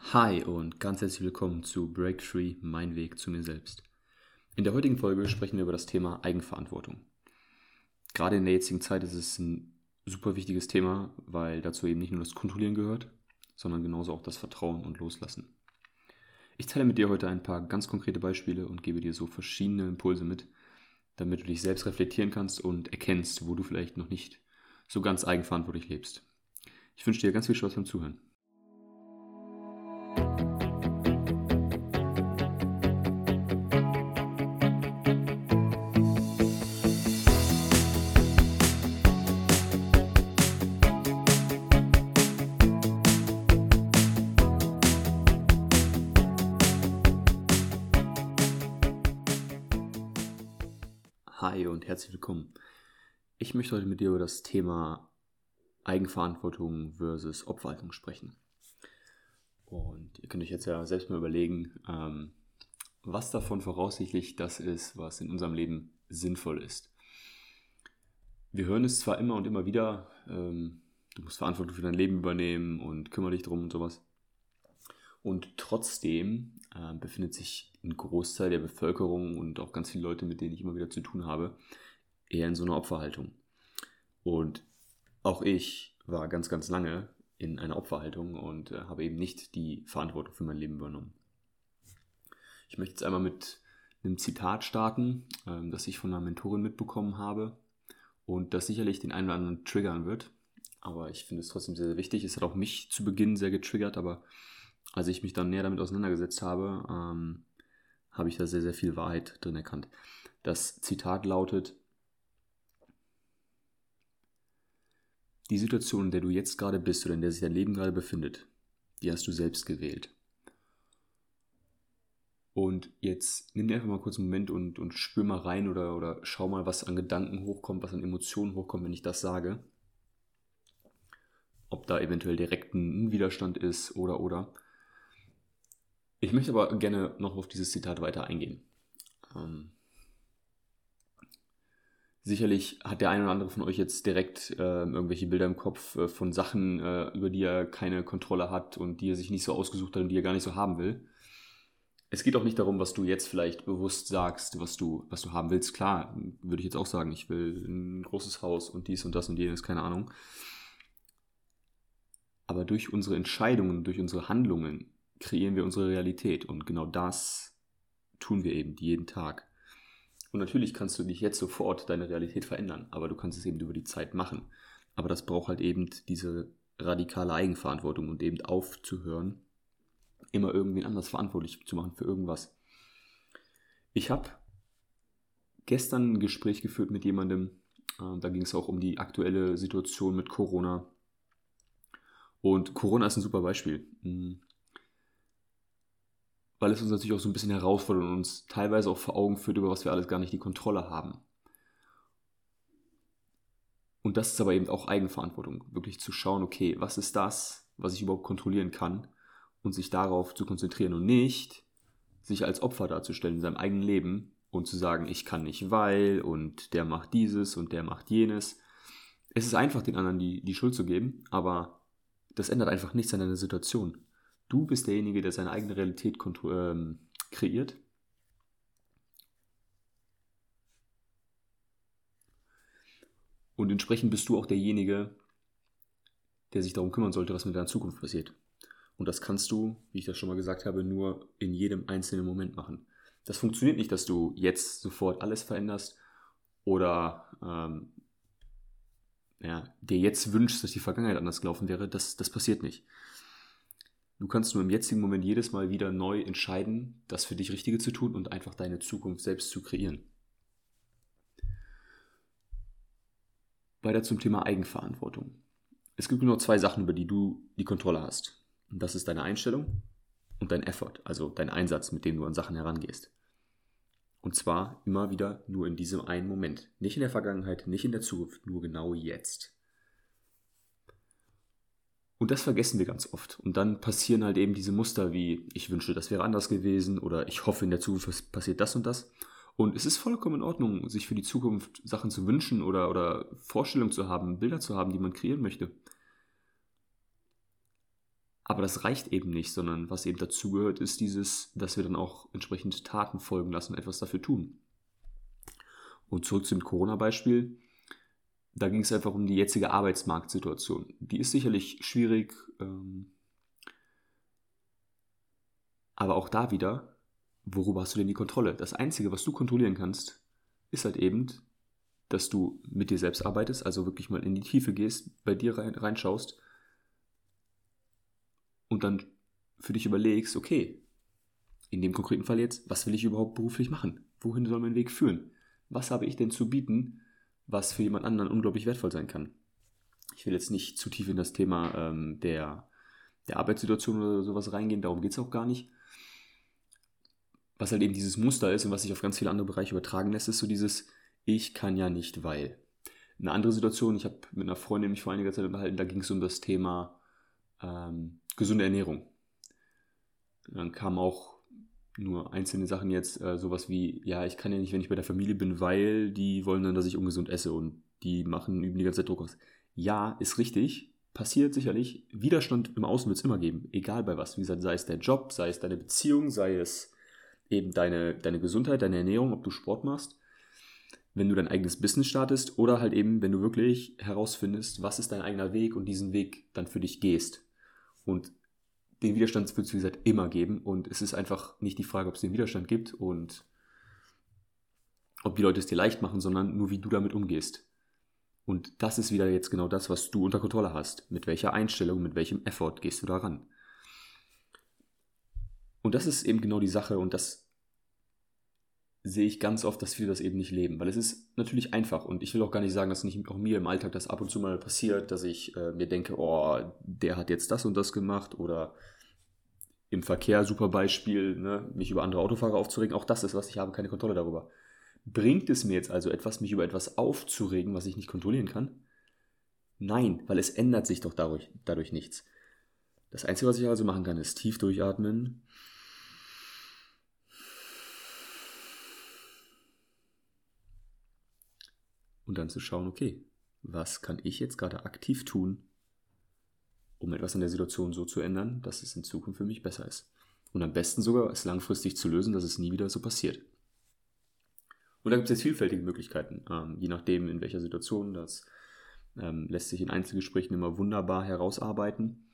Hi und ganz herzlich willkommen zu Breakthrough, mein Weg zu mir selbst. In der heutigen Folge sprechen wir über das Thema Eigenverantwortung. Gerade in der jetzigen Zeit ist es ein super wichtiges Thema, weil dazu eben nicht nur das Kontrollieren gehört, sondern genauso auch das Vertrauen und Loslassen. Ich teile mit dir heute ein paar ganz konkrete Beispiele und gebe dir so verschiedene Impulse mit, damit du dich selbst reflektieren kannst und erkennst, wo du vielleicht noch nicht so ganz eigenverantwortlich lebst. Ich wünsche dir ganz viel Spaß beim Zuhören. Und herzlich willkommen. Ich möchte heute mit dir über das Thema Eigenverantwortung versus Opferhaltung sprechen. Und ihr könnt euch jetzt ja selbst mal überlegen, ähm, was davon voraussichtlich das ist, was in unserem Leben sinnvoll ist. Wir hören es zwar immer und immer wieder, ähm, du musst Verantwortung für dein Leben übernehmen und kümmere dich drum und sowas. Und trotzdem äh, befindet sich ein Großteil der Bevölkerung und auch ganz viele Leute, mit denen ich immer wieder zu tun habe, eher in so einer Opferhaltung. Und auch ich war ganz, ganz lange in einer Opferhaltung und äh, habe eben nicht die Verantwortung für mein Leben übernommen. Ich möchte jetzt einmal mit einem Zitat starten, ähm, das ich von einer Mentorin mitbekommen habe und das sicherlich den einen oder anderen triggern wird. Aber ich finde es trotzdem sehr, sehr wichtig. Es hat auch mich zu Beginn sehr getriggert, aber als ich mich dann näher damit auseinandergesetzt habe, ähm, habe ich da sehr, sehr viel Wahrheit drin erkannt. Das Zitat lautet, die Situation, in der du jetzt gerade bist oder in der sich dein Leben gerade befindet, die hast du selbst gewählt. Und jetzt nimm dir einfach mal kurz einen Moment und, und spür mal rein oder, oder schau mal, was an Gedanken hochkommt, was an Emotionen hochkommt, wenn ich das sage. Ob da eventuell direkt ein Widerstand ist oder oder. Ich möchte aber gerne noch auf dieses Zitat weiter eingehen. Ähm, sicherlich hat der eine oder andere von euch jetzt direkt äh, irgendwelche Bilder im Kopf äh, von Sachen, äh, über die er keine Kontrolle hat und die er sich nicht so ausgesucht hat und die er gar nicht so haben will. Es geht auch nicht darum, was du jetzt vielleicht bewusst sagst, was du, was du haben willst. Klar, würde ich jetzt auch sagen, ich will ein großes Haus und dies und das und jenes, keine Ahnung. Aber durch unsere Entscheidungen, durch unsere Handlungen kreieren wir unsere Realität. Und genau das tun wir eben jeden Tag. Und natürlich kannst du dich jetzt sofort deine Realität verändern, aber du kannst es eben über die Zeit machen. Aber das braucht halt eben diese radikale Eigenverantwortung und eben aufzuhören, immer irgendwen anders verantwortlich zu machen für irgendwas. Ich habe gestern ein Gespräch geführt mit jemandem, äh, da ging es auch um die aktuelle Situation mit Corona. Und Corona ist ein super Beispiel. Weil es uns natürlich auch so ein bisschen herausfordert und uns teilweise auch vor Augen führt, über was wir alles gar nicht die Kontrolle haben. Und das ist aber eben auch Eigenverantwortung, wirklich zu schauen, okay, was ist das, was ich überhaupt kontrollieren kann und sich darauf zu konzentrieren und nicht sich als Opfer darzustellen in seinem eigenen Leben und zu sagen, ich kann nicht, weil und der macht dieses und der macht jenes. Es ist einfach, den anderen die, die Schuld zu geben, aber das ändert einfach nichts an deiner Situation. Du bist derjenige, der seine eigene Realität ähm, kreiert. Und entsprechend bist du auch derjenige, der sich darum kümmern sollte, was mit deiner Zukunft passiert. Und das kannst du, wie ich das schon mal gesagt habe, nur in jedem einzelnen Moment machen. Das funktioniert nicht, dass du jetzt sofort alles veränderst oder ähm, ja, dir jetzt wünschst, dass die Vergangenheit anders gelaufen wäre. Das, das passiert nicht. Du kannst nur im jetzigen Moment jedes Mal wieder neu entscheiden, das für dich Richtige zu tun und einfach deine Zukunft selbst zu kreieren. Weiter zum Thema Eigenverantwortung. Es gibt nur zwei Sachen, über die du die Kontrolle hast. Und das ist deine Einstellung und dein Effort, also dein Einsatz, mit dem du an Sachen herangehst. Und zwar immer wieder nur in diesem einen Moment. Nicht in der Vergangenheit, nicht in der Zukunft, nur genau jetzt. Und das vergessen wir ganz oft. Und dann passieren halt eben diese Muster wie, ich wünsche, das wäre anders gewesen oder ich hoffe, in der Zukunft passiert das und das. Und es ist vollkommen in Ordnung, sich für die Zukunft Sachen zu wünschen oder, oder Vorstellungen zu haben, Bilder zu haben, die man kreieren möchte. Aber das reicht eben nicht, sondern was eben dazugehört, ist dieses, dass wir dann auch entsprechend Taten folgen lassen und etwas dafür tun. Und zurück zum Corona-Beispiel. Da ging es einfach um die jetzige Arbeitsmarktsituation. Die ist sicherlich schwierig, ähm, aber auch da wieder, worüber hast du denn die Kontrolle? Das Einzige, was du kontrollieren kannst, ist halt eben, dass du mit dir selbst arbeitest, also wirklich mal in die Tiefe gehst, bei dir rein, reinschaust und dann für dich überlegst, okay, in dem konkreten Fall jetzt, was will ich überhaupt beruflich machen? Wohin soll mein Weg führen? Was habe ich denn zu bieten, was für jemand anderen unglaublich wertvoll sein kann? Ich will jetzt nicht zu tief in das Thema ähm, der, der Arbeitssituation oder sowas reingehen, darum geht es auch gar nicht. Was halt eben dieses Muster ist und was sich auf ganz viele andere Bereiche übertragen lässt, ist so dieses Ich kann ja nicht, weil. Eine andere Situation, ich habe mit einer Freundin mich vor einiger Zeit unterhalten, da ging es um das Thema ähm, gesunde Ernährung. Dann kamen auch nur einzelne Sachen jetzt, äh, sowas wie, ja, ich kann ja nicht, wenn ich bei der Familie bin, weil die wollen dann, dass ich ungesund esse und die machen, üben die ganze Zeit Druck aus. Ja, ist richtig, passiert sicherlich. Widerstand im Außen wird es immer geben, egal bei was. Wie gesagt, sei es der Job, sei es deine Beziehung, sei es eben deine, deine Gesundheit, deine Ernährung, ob du Sport machst. Wenn du dein eigenes Business startest oder halt eben, wenn du wirklich herausfindest, was ist dein eigener Weg und diesen Weg dann für dich gehst. Und den Widerstand wird es, wie gesagt, immer geben. Und es ist einfach nicht die Frage, ob es den Widerstand gibt und ob die Leute es dir leicht machen, sondern nur wie du damit umgehst. Und das ist wieder jetzt genau das, was du unter Kontrolle hast. Mit welcher Einstellung, mit welchem Effort gehst du daran. Und das ist eben genau die Sache und das sehe ich ganz oft, dass viele das eben nicht leben, weil es ist natürlich einfach und ich will auch gar nicht sagen, dass nicht auch mir im Alltag das ab und zu mal passiert, dass ich äh, mir denke, oh, der hat jetzt das und das gemacht oder im Verkehr, super Beispiel, ne, mich über andere Autofahrer aufzuregen, auch das ist was, ich habe keine Kontrolle darüber. Bringt es mir jetzt also etwas, mich über etwas aufzuregen, was ich nicht kontrollieren kann? Nein, weil es ändert sich doch dadurch, dadurch nichts. Das Einzige, was ich also machen kann, ist tief durchatmen, und dann zu schauen, okay, was kann ich jetzt gerade aktiv tun, um etwas an der Situation so zu ändern, dass es in Zukunft für mich besser ist. Und am besten sogar es langfristig zu lösen, dass es nie wieder so passiert. Und da gibt es jetzt vielfältige Möglichkeiten, ähm, je nachdem, in welcher Situation. Das ähm, lässt sich in Einzelgesprächen immer wunderbar herausarbeiten.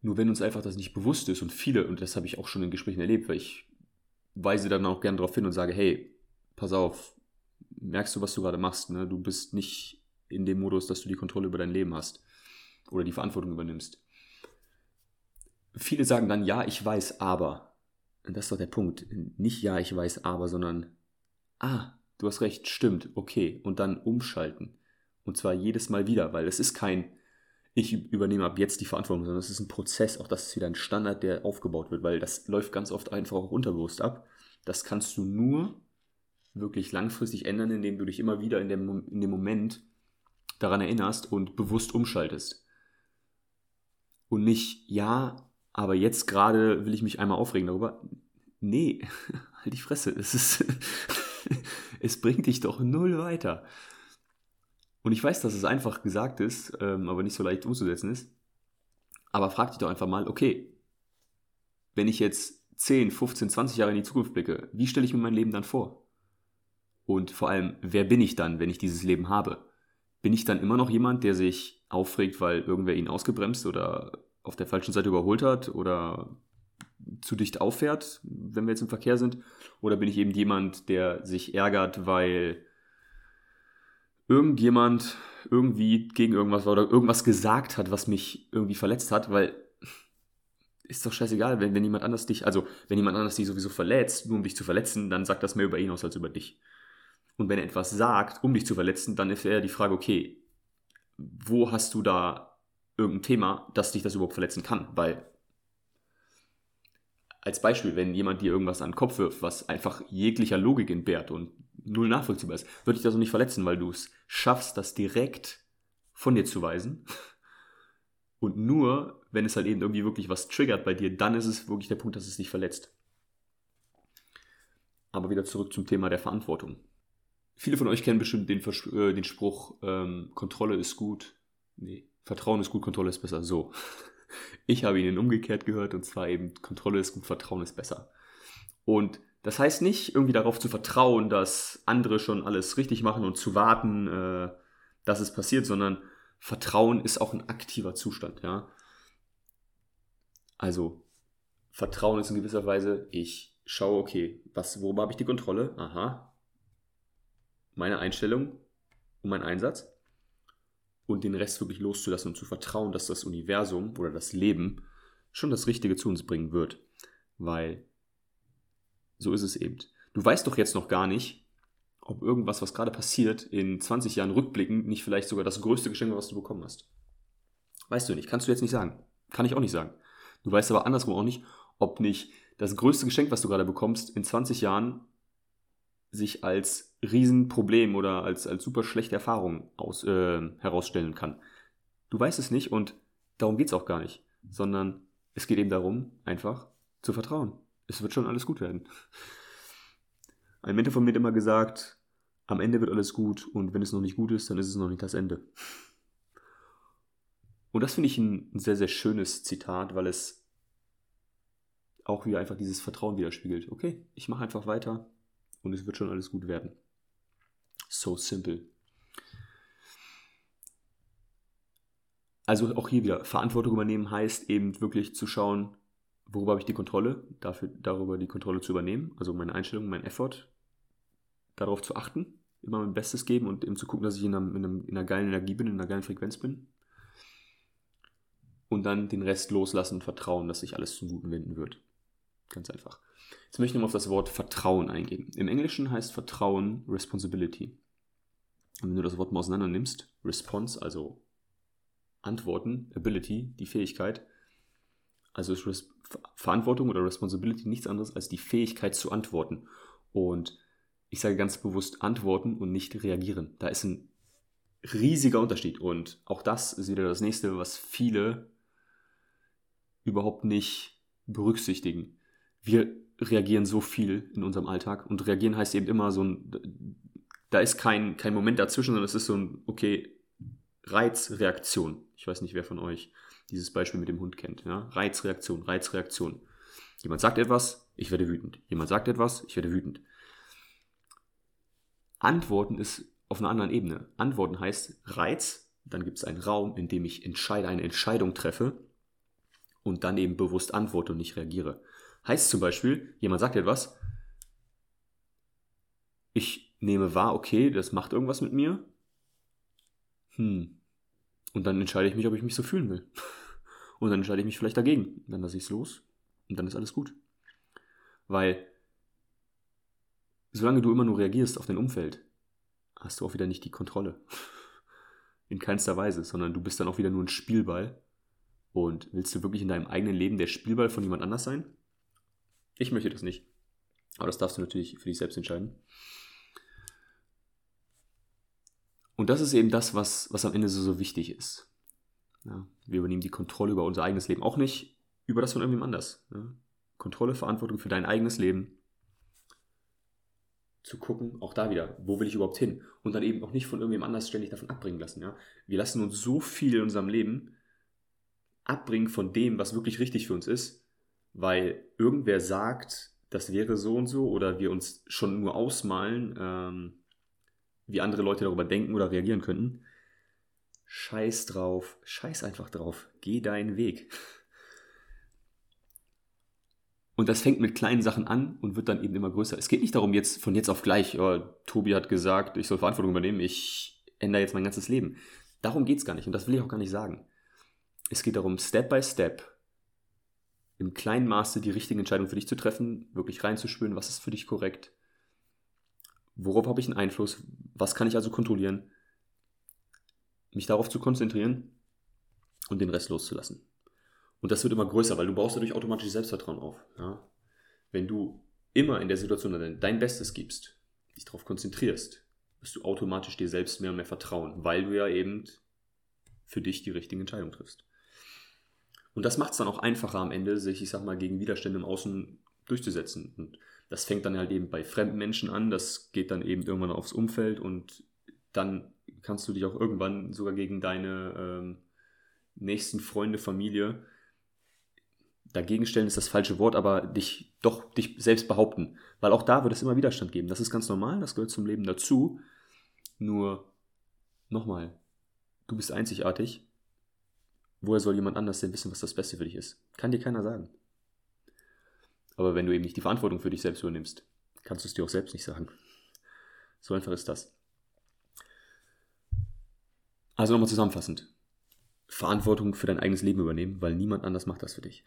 Nur wenn uns einfach das nicht bewusst ist und viele, und das habe ich auch schon in Gesprächen erlebt, weil ich weise dann auch gerne darauf hin und sage, hey, pass auf, merkst du, was du gerade machst? Ne? Du bist nicht in dem Modus, dass du die Kontrolle über dein Leben hast oder die Verantwortung übernimmst. Viele sagen dann, ja, ich weiß, aber. Und das ist doch der Punkt. Nicht ja, ich weiß, aber, sondern, ah, du hast recht, stimmt, okay. Und dann umschalten. Und zwar jedes Mal wieder, weil es ist kein, ich übernehme ab jetzt die Verantwortung, sondern es ist ein Prozess. Auch das ist wieder ein Standard, der aufgebaut wird, weil das läuft ganz oft einfach auch unterbewusst ab. Das kannst du nur wirklich langfristig ändern, indem du dich immer wieder in dem, in dem Moment daran erinnerst und bewusst umschaltest. Und nicht, ja, aber jetzt gerade will ich mich einmal aufregen darüber. Nee, halt die Fresse. Es, ist es bringt dich doch null weiter. Und ich weiß, dass es einfach gesagt ist, ähm, aber nicht so leicht umzusetzen ist. Aber frag dich doch einfach mal, okay, wenn ich jetzt 10, 15, 20 Jahre in die Zukunft blicke, wie stelle ich mir mein Leben dann vor? Und vor allem, wer bin ich dann, wenn ich dieses Leben habe? Bin ich dann immer noch jemand, der sich aufregt, weil irgendwer ihn ausgebremst oder auf der falschen Seite überholt hat oder zu dicht auffährt, wenn wir jetzt im Verkehr sind? Oder bin ich eben jemand, der sich ärgert, weil irgendjemand irgendwie gegen irgendwas war oder irgendwas gesagt hat, was mich irgendwie verletzt hat, weil ist doch scheißegal, wenn, wenn jemand anders dich, also wenn jemand anders dich sowieso verletzt, nur um dich zu verletzen, dann sagt das mehr über ihn aus als über dich. Und wenn er etwas sagt, um dich zu verletzen, dann ist eher die Frage, okay, wo hast du da irgendein Thema, das dich das überhaupt verletzen kann? Weil als Beispiel, wenn jemand dir irgendwas an den Kopf wirft, was einfach jeglicher Logik entbehrt und null nachvollziehbar ist, würde dich das auch nicht verletzen, weil du es schaffst, das direkt von dir zu weisen. Und nur, wenn es halt eben irgendwie wirklich was triggert bei dir, dann ist es wirklich der Punkt, dass es dich verletzt. Aber wieder zurück zum Thema der Verantwortung. Viele von euch kennen bestimmt den, Vers äh, den Spruch, ähm, Kontrolle ist gut, Nee, Vertrauen ist gut, Kontrolle ist besser. So. Ich habe ihn umgekehrt gehört und zwar eben Kontrolle ist gut, Vertrauen ist besser. Und das heißt nicht irgendwie darauf zu vertrauen, dass andere schon alles richtig machen und zu warten, äh, dass es passiert, sondern Vertrauen ist auch ein aktiver Zustand, ja. Also, Vertrauen ist in gewisser Weise, ich schaue, okay, was, worüber habe ich die Kontrolle? Aha. Meine Einstellung und mein Einsatz. Und den Rest wirklich loszulassen und zu vertrauen, dass das Universum oder das Leben schon das Richtige zu uns bringen wird. Weil so ist es eben. Du weißt doch jetzt noch gar nicht, ob irgendwas, was gerade passiert, in 20 Jahren rückblickend nicht vielleicht sogar das größte Geschenk was du bekommen hast. Weißt du nicht, kannst du jetzt nicht sagen. Kann ich auch nicht sagen. Du weißt aber andersrum auch nicht, ob nicht das größte Geschenk, was du gerade bekommst, in 20 Jahren sich als Riesenproblem oder als, als super schlechte Erfahrung aus, äh, herausstellen kann. Du weißt es nicht und darum geht es auch gar nicht, sondern es geht eben darum, einfach zu vertrauen. Es wird schon alles gut werden. Ein Mentor von mir hat immer gesagt, am Ende wird alles gut und wenn es noch nicht gut ist, dann ist es noch nicht das Ende. Und das finde ich ein, sehr, sehr schönes Zitat, weil es auch wieder einfach dieses Vertrauen widerspiegelt. Okay, ich mache einfach weiter und es wird schon alles gut werden. So simple. Also auch hier wieder, Verantwortung übernehmen heißt eben wirklich zu schauen, worüber habe ich die Kontrolle, dafür, darüber die Kontrolle zu übernehmen, also meine Einstellung, mein Effort, darauf zu achten, immer mein Bestes geben und eben zu gucken, dass ich in einer, in, einer, in einer geilen Energie bin, in einer geilen Frequenz bin. Und dann den Rest loslassen und vertrauen, dass sich alles zum Guten wenden wird. Ganz einfach. Jetzt möchte ich nochmal auf das Wort Vertrauen eingehen. Im Englischen heißt Vertrauen Responsibility. Und wenn du das Wort mal auseinander nimmst, Response, also Antworten, Ability, die Fähigkeit, also ist Verantwortung oder Responsibility nichts anderes als die Fähigkeit zu antworten. Und ich sage ganz bewusst antworten und nicht reagieren. Da ist ein riesiger Unterschied. Und auch das ist wieder das nächste, was viele überhaupt nicht berücksichtigen. Wir reagieren so viel in unserem Alltag und reagieren heißt eben immer so ein, da ist kein, kein Moment dazwischen, sondern es ist so ein, okay, Reizreaktion. Ich weiß nicht, wer von euch dieses Beispiel mit dem Hund kennt. Ja? Reizreaktion, Reizreaktion. Jemand sagt etwas, ich werde wütend. Jemand sagt etwas, ich werde wütend. Antworten ist auf einer anderen Ebene. Antworten heißt Reiz, dann gibt es einen Raum, in dem ich entscheide, eine Entscheidung treffe und dann eben bewusst antworte und nicht reagiere. Heißt zum Beispiel, jemand sagt etwas, ich nehme wahr, okay, das macht irgendwas mit mir. Hm. Und dann entscheide ich mich, ob ich mich so fühlen will. Und dann entscheide ich mich vielleicht dagegen. Dann lasse ich es los und dann ist alles gut. Weil solange du immer nur reagierst auf dein Umfeld, hast du auch wieder nicht die Kontrolle. In keinster Weise, sondern du bist dann auch wieder nur ein Spielball. Und willst du wirklich in deinem eigenen Leben der Spielball von jemand anders sein? Ich möchte das nicht. Aber das darfst du natürlich für dich selbst entscheiden. Und das ist eben das, was, was am Ende so, so wichtig ist. Ja, wir übernehmen die Kontrolle über unser eigenes Leben, auch nicht über das von irgendjemand anders. Ja. Kontrolle, Verantwortung für dein eigenes Leben zu gucken, auch da wieder, wo will ich überhaupt hin? Und dann eben auch nicht von irgendjemand anders ständig davon abbringen lassen. Ja? Wir lassen uns so viel in unserem Leben abbringen von dem, was wirklich richtig für uns ist, weil irgendwer sagt, das wäre so und so, oder wir uns schon nur ausmalen, ähm, wie andere Leute darüber denken oder reagieren könnten. Scheiß drauf, scheiß einfach drauf, geh deinen Weg. Und das fängt mit kleinen Sachen an und wird dann eben immer größer. Es geht nicht darum, jetzt von jetzt auf gleich, oh, Tobi hat gesagt, ich soll Verantwortung übernehmen, ich ändere jetzt mein ganzes Leben. Darum geht es gar nicht und das will ich auch gar nicht sagen. Es geht darum, Step by Step im kleinen Maße die richtigen Entscheidungen für dich zu treffen, wirklich reinzuspüren, was ist für dich korrekt, worauf habe ich einen Einfluss, was kann ich also kontrollieren, mich darauf zu konzentrieren und den Rest loszulassen. Und das wird immer größer, weil du baust dadurch automatisch Selbstvertrauen auf. Ja? Wenn du immer in der Situation dein Bestes gibst, dich darauf konzentrierst, wirst du automatisch dir selbst mehr und mehr vertrauen, weil du ja eben für dich die richtigen Entscheidungen triffst. Und das macht es dann auch einfacher am Ende, sich, ich sag mal, gegen Widerstände im Außen durchzusetzen. Und das fängt dann halt eben bei fremden Menschen an, das geht dann eben irgendwann aufs Umfeld und dann kannst du dich auch irgendwann sogar gegen deine ähm, nächsten Freunde, Familie dagegen stellen ist das falsche Wort, aber dich doch dich selbst behaupten. Weil auch da wird es immer Widerstand geben. Das ist ganz normal, das gehört zum Leben dazu. Nur nochmal, du bist einzigartig. Woher soll jemand anders denn wissen, was das Beste für dich ist? Kann dir keiner sagen. Aber wenn du eben nicht die Verantwortung für dich selbst übernimmst, kannst du es dir auch selbst nicht sagen. So einfach ist das. Also nochmal zusammenfassend. Verantwortung für dein eigenes Leben übernehmen, weil niemand anders macht das für dich.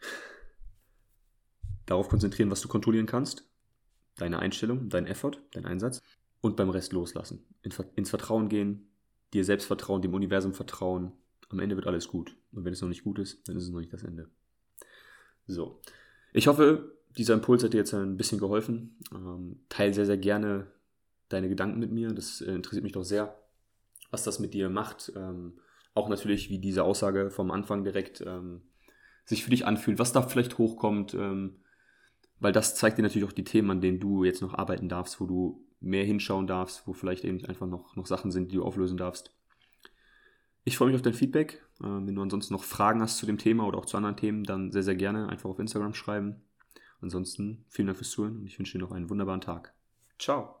Darauf konzentrieren, was du kontrollieren kannst. Deine Einstellung, dein Effort, dein Einsatz. Und beim Rest loslassen. ins Vertrauen gehen, dir selbst vertrauen, dem Universum vertrauen. Am Ende wird alles gut. Und wenn es noch nicht gut ist, dann ist es noch nicht das Ende. So. Ich hoffe, dieser Impuls hat dir jetzt ein bisschen geholfen. Ähm, teil sehr, sehr gerne deine Gedanken mit mir. Das äh, interessiert mich doch sehr, was das mit dir macht. Ähm, auch natürlich, wie diese Aussage vom Anfang direkt ähm, sich für dich anfühlt, was da vielleicht hochkommt, ähm, weil das zeigt dir natürlich auch die Themen, an denen du jetzt noch arbeiten darfst, wo du mehr hinschauen darfst, wo vielleicht eben einfach noch, noch Sachen sind, die du auflösen darfst. Ich freue mich auf dein Feedback. Äh, wenn du ansonsten noch Fragen hast zu dem Thema oder auch zu anderen Themen, dann sehr, sehr gerne einfach auf Instagram schreiben. Ansonsten vielen Dank fürs Zuhören und ich wünsche dir noch einen wunderbaren Tag. Ciao.